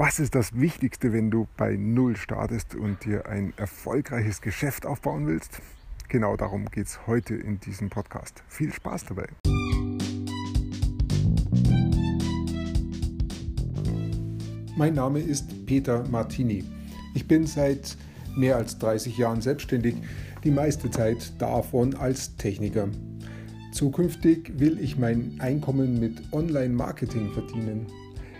Was ist das Wichtigste, wenn du bei Null startest und dir ein erfolgreiches Geschäft aufbauen willst? Genau darum geht es heute in diesem Podcast. Viel Spaß dabei! Mein Name ist Peter Martini. Ich bin seit mehr als 30 Jahren selbstständig, die meiste Zeit davon als Techniker. Zukünftig will ich mein Einkommen mit Online-Marketing verdienen.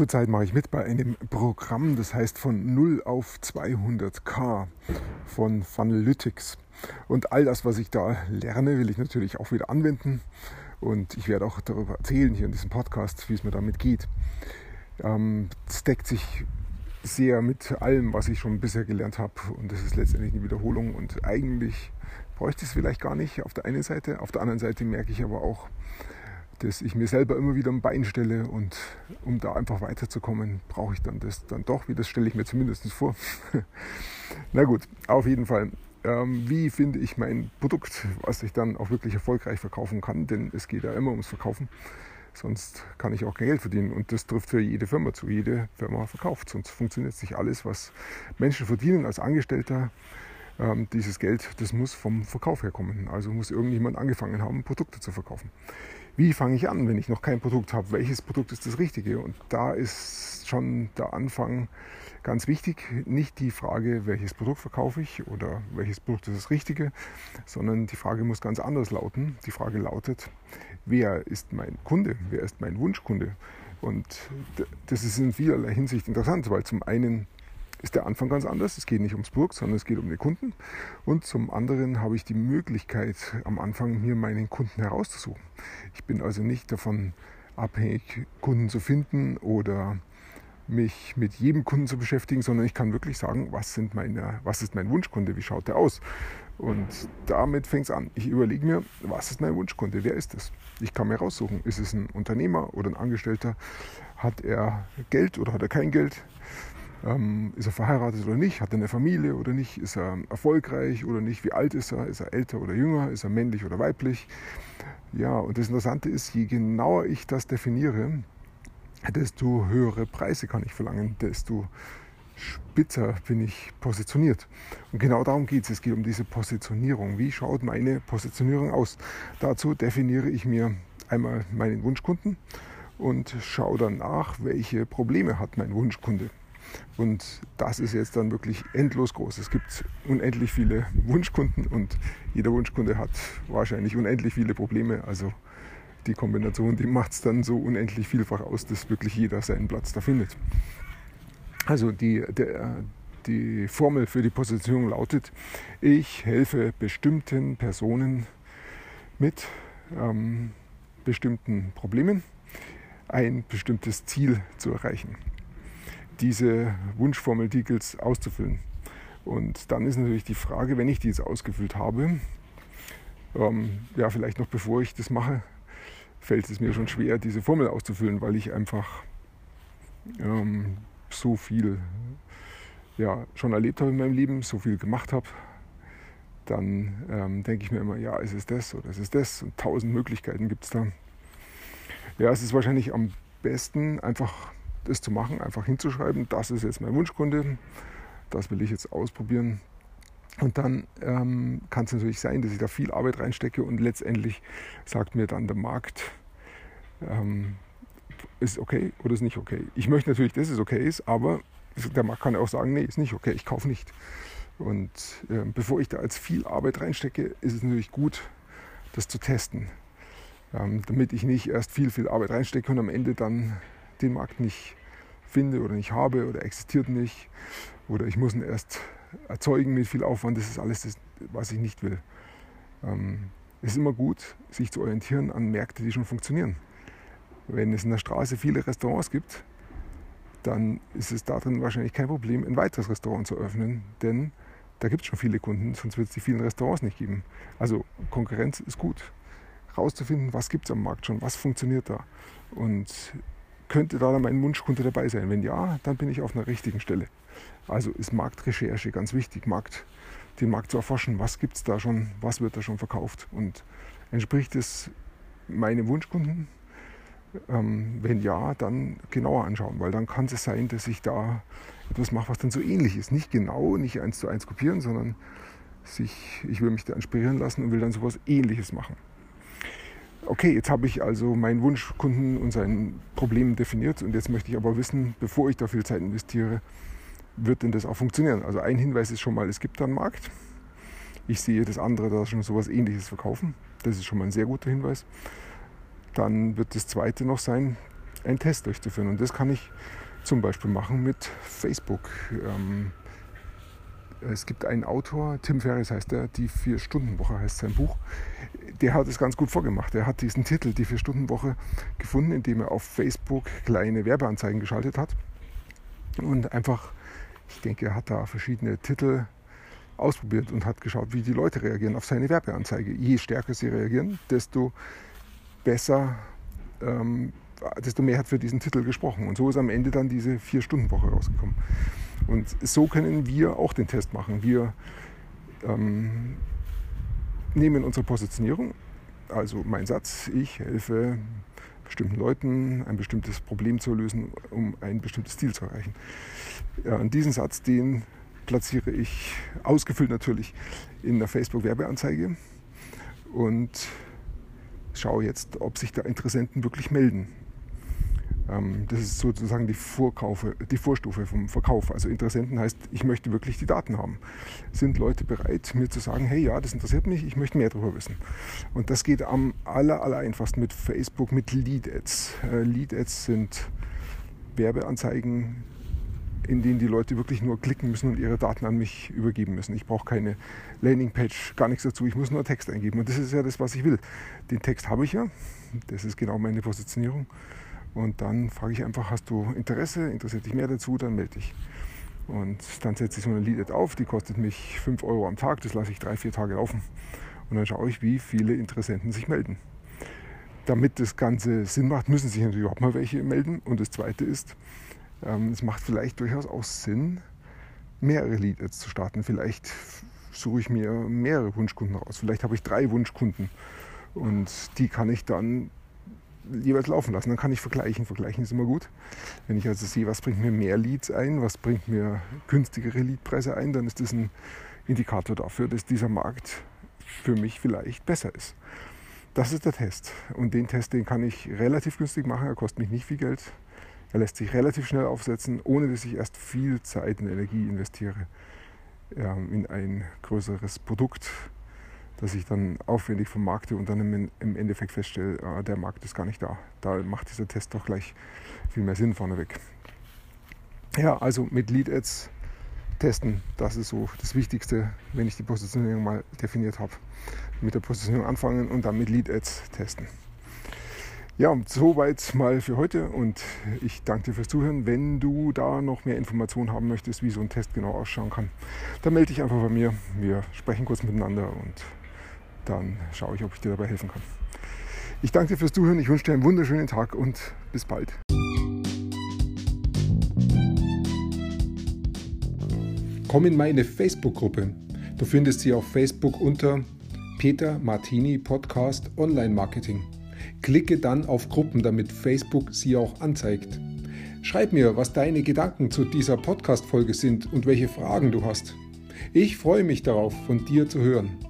Zurzeit mache ich mit bei einem Programm, das heißt von 0 auf 200k von Funnelytics. Und all das, was ich da lerne, will ich natürlich auch wieder anwenden. Und ich werde auch darüber erzählen hier in diesem Podcast, wie es mir damit geht. Ähm, es deckt sich sehr mit allem, was ich schon bisher gelernt habe. Und das ist letztendlich eine Wiederholung. Und eigentlich bräuchte ich es vielleicht gar nicht auf der einen Seite. Auf der anderen Seite merke ich aber auch, dass ich mir selber immer wieder ein Bein stelle und um da einfach weiterzukommen, brauche ich dann das dann doch, wie das stelle ich mir zumindest vor. Na gut, auf jeden Fall. Ähm, wie finde ich mein Produkt, was ich dann auch wirklich erfolgreich verkaufen kann, denn es geht ja immer ums Verkaufen. Sonst kann ich auch kein Geld verdienen. Und das trifft für jede Firma zu. Jede Firma verkauft. Sonst funktioniert nicht alles, was Menschen verdienen als Angestellter. Ähm, dieses Geld, das muss vom Verkauf herkommen. Also muss irgendjemand angefangen haben, Produkte zu verkaufen wie fange ich an, wenn ich noch kein Produkt habe? Welches Produkt ist das Richtige? Und da ist schon der Anfang ganz wichtig. Nicht die Frage, welches Produkt verkaufe ich oder welches Produkt ist das Richtige, sondern die Frage muss ganz anders lauten. Die Frage lautet, wer ist mein Kunde? Wer ist mein Wunschkunde? Und das ist in vielerlei Hinsicht interessant, weil zum einen ist der Anfang ganz anders. Es geht nicht ums Produkt, sondern es geht um den Kunden. Und zum anderen habe ich die Möglichkeit, am Anfang mir meinen Kunden herauszusuchen. Ich bin also nicht davon abhängig, Kunden zu finden oder mich mit jedem Kunden zu beschäftigen, sondern ich kann wirklich sagen, was, sind meine, was ist mein Wunschkunde, wie schaut der aus? Und damit fängt es an. Ich überlege mir, was ist mein Wunschkunde, wer ist es? Ich kann mir raussuchen, ist es ein Unternehmer oder ein Angestellter? Hat er Geld oder hat er kein Geld? Ähm, ist er verheiratet oder nicht? Hat er eine Familie oder nicht? Ist er erfolgreich oder nicht? Wie alt ist er? Ist er älter oder jünger? Ist er männlich oder weiblich? Ja, und das Interessante ist, je genauer ich das definiere, desto höhere Preise kann ich verlangen, desto spitzer bin ich positioniert. Und genau darum geht es. Es geht um diese Positionierung. Wie schaut meine Positionierung aus? Dazu definiere ich mir einmal meinen Wunschkunden und schaue dann nach, welche Probleme hat mein Wunschkunde. Und das ist jetzt dann wirklich endlos groß. Es gibt unendlich viele Wunschkunden und jeder Wunschkunde hat wahrscheinlich unendlich viele Probleme. Also die Kombination, die macht es dann so unendlich vielfach aus, dass wirklich jeder seinen Platz da findet. Also die, der, die Formel für die Positionierung lautet, ich helfe bestimmten Personen mit ähm, bestimmten Problemen ein bestimmtes Ziel zu erreichen diese Wunschformel-Deagles auszufüllen. Und dann ist natürlich die Frage, wenn ich die jetzt ausgefüllt habe, ähm, ja, vielleicht noch bevor ich das mache, fällt es mir schon schwer, diese Formel auszufüllen, weil ich einfach ähm, so viel ja, schon erlebt habe in meinem Leben, so viel gemacht habe. Dann ähm, denke ich mir immer, ja, ist es das oder ist es das? Und tausend Möglichkeiten gibt es da. Ja, es ist wahrscheinlich am besten, einfach das zu machen, einfach hinzuschreiben, das ist jetzt mein Wunschkunde, das will ich jetzt ausprobieren. Und dann ähm, kann es natürlich sein, dass ich da viel Arbeit reinstecke und letztendlich sagt mir dann der Markt, ähm, ist okay oder ist nicht okay. Ich möchte natürlich, dass es okay ist, aber der Markt kann auch sagen, nee, ist nicht okay, ich kaufe nicht. Und äh, bevor ich da als viel Arbeit reinstecke, ist es natürlich gut, das zu testen, ähm, damit ich nicht erst viel, viel Arbeit reinstecke und am Ende dann den Markt nicht finde oder nicht habe oder existiert nicht oder ich muss ihn erst erzeugen mit viel Aufwand. Das ist alles das, was ich nicht will. Ähm, es ist immer gut, sich zu orientieren an Märkte, die schon funktionieren. Wenn es in der Straße viele Restaurants gibt, dann ist es darin wahrscheinlich kein Problem, ein weiteres Restaurant zu öffnen, denn da gibt es schon viele Kunden, sonst wird es die vielen Restaurants nicht geben. Also Konkurrenz ist gut. Rauszufinden, was gibt es am Markt schon, was funktioniert da und könnte da mein Wunschkunde dabei sein? Wenn ja, dann bin ich auf einer richtigen Stelle. Also ist Marktrecherche ganz wichtig, Markt, den Markt zu erforschen. Was gibt es da schon? Was wird da schon verkauft? Und entspricht es meinem Wunschkunden? Ähm, wenn ja, dann genauer anschauen, weil dann kann es sein, dass ich da etwas mache, was dann so ähnlich ist. Nicht genau, nicht eins zu eins kopieren, sondern sich, ich will mich da inspirieren lassen und will dann sowas ähnliches machen. Okay, jetzt habe ich also meinen Wunschkunden und sein Problem definiert und jetzt möchte ich aber wissen, bevor ich da viel Zeit investiere, wird denn das auch funktionieren? Also ein Hinweis ist schon mal, es gibt da einen Markt. Ich sehe das andere da schon sowas ähnliches verkaufen. Das ist schon mal ein sehr guter Hinweis. Dann wird das zweite noch sein, einen Test durchzuführen. Und das kann ich zum Beispiel machen mit Facebook. Ähm, es gibt einen Autor, Tim Ferriss heißt er, die Vier-Stunden-Woche heißt sein Buch. Der hat es ganz gut vorgemacht. Er hat diesen Titel, die Vier-Stunden-Woche, gefunden, indem er auf Facebook kleine Werbeanzeigen geschaltet hat. Und einfach, ich denke, er hat da verschiedene Titel ausprobiert und hat geschaut, wie die Leute reagieren auf seine Werbeanzeige. Je stärker sie reagieren, desto besser, ähm, desto mehr hat für diesen Titel gesprochen. Und so ist am Ende dann diese Vier-Stunden-Woche rausgekommen. Und so können wir auch den Test machen. Wir ähm, nehmen unsere Positionierung, also mein Satz, ich helfe bestimmten Leuten ein bestimmtes Problem zu lösen, um ein bestimmtes Ziel zu erreichen. Ja, diesen Satz, den platziere ich ausgefüllt natürlich in der Facebook-Werbeanzeige und schaue jetzt, ob sich da Interessenten wirklich melden. Ähm, das ist sozusagen die, Vorkaufe, die Vorstufe vom Verkauf. Also Interessenten heißt, ich möchte wirklich die Daten haben. Sind Leute bereit, mir zu sagen, hey ja, das interessiert mich, ich möchte mehr darüber wissen. Und das geht am aller, aller einfachsten mit Facebook, mit Lead Ads. Äh, Lead Ads sind Werbeanzeigen, in denen die Leute wirklich nur klicken müssen und ihre Daten an mich übergeben müssen. Ich brauche keine Landingpage, gar nichts dazu. Ich muss nur Text eingeben. Und das ist ja das, was ich will. Den Text habe ich ja. Das ist genau meine Positionierung. Und dann frage ich einfach, hast du Interesse? Interessiert dich mehr dazu? Dann melde dich. Und dann setze ich so eine Lead auf, die kostet mich 5 Euro am Tag, das lasse ich drei, vier Tage laufen. Und dann schaue ich, wie viele Interessenten sich melden. Damit das Ganze Sinn macht, müssen sich natürlich überhaupt mal welche melden. Und das Zweite ist, ähm, es macht vielleicht durchaus auch Sinn, mehrere Leads zu starten. Vielleicht suche ich mir mehrere Wunschkunden raus. Vielleicht habe ich drei Wunschkunden und die kann ich dann jeweils laufen lassen. Dann kann ich vergleichen. Vergleichen ist immer gut. Wenn ich also sehe, was bringt mir mehr Leads ein, was bringt mir günstigere Leadpreise ein, dann ist das ein Indikator dafür, dass dieser Markt für mich vielleicht besser ist. Das ist der Test. Und den Test, den kann ich relativ günstig machen. Er kostet mich nicht viel Geld. Er lässt sich relativ schnell aufsetzen, ohne dass ich erst viel Zeit und Energie investiere in ein größeres Produkt dass ich dann aufwendig vermarkte und dann im Endeffekt feststelle, ah, der Markt ist gar nicht da. Da macht dieser Test doch gleich viel mehr Sinn vorneweg. Ja, also mit Lead Ads testen, das ist so das Wichtigste, wenn ich die Positionierung mal definiert habe. Mit der Positionierung anfangen und dann mit Lead Ads testen. Ja, soweit mal für heute und ich danke dir fürs Zuhören. Wenn du da noch mehr Informationen haben möchtest, wie so ein Test genau ausschauen kann, dann melde dich einfach bei mir. Wir sprechen kurz miteinander und dann schaue ich, ob ich dir dabei helfen kann. Ich danke dir fürs Zuhören, ich wünsche dir einen wunderschönen Tag und bis bald. Komm in meine Facebook-Gruppe. Du findest sie auf Facebook unter Peter Martini Podcast Online Marketing. Klicke dann auf Gruppen, damit Facebook sie auch anzeigt. Schreib mir, was deine Gedanken zu dieser Podcast-Folge sind und welche Fragen du hast. Ich freue mich darauf, von dir zu hören.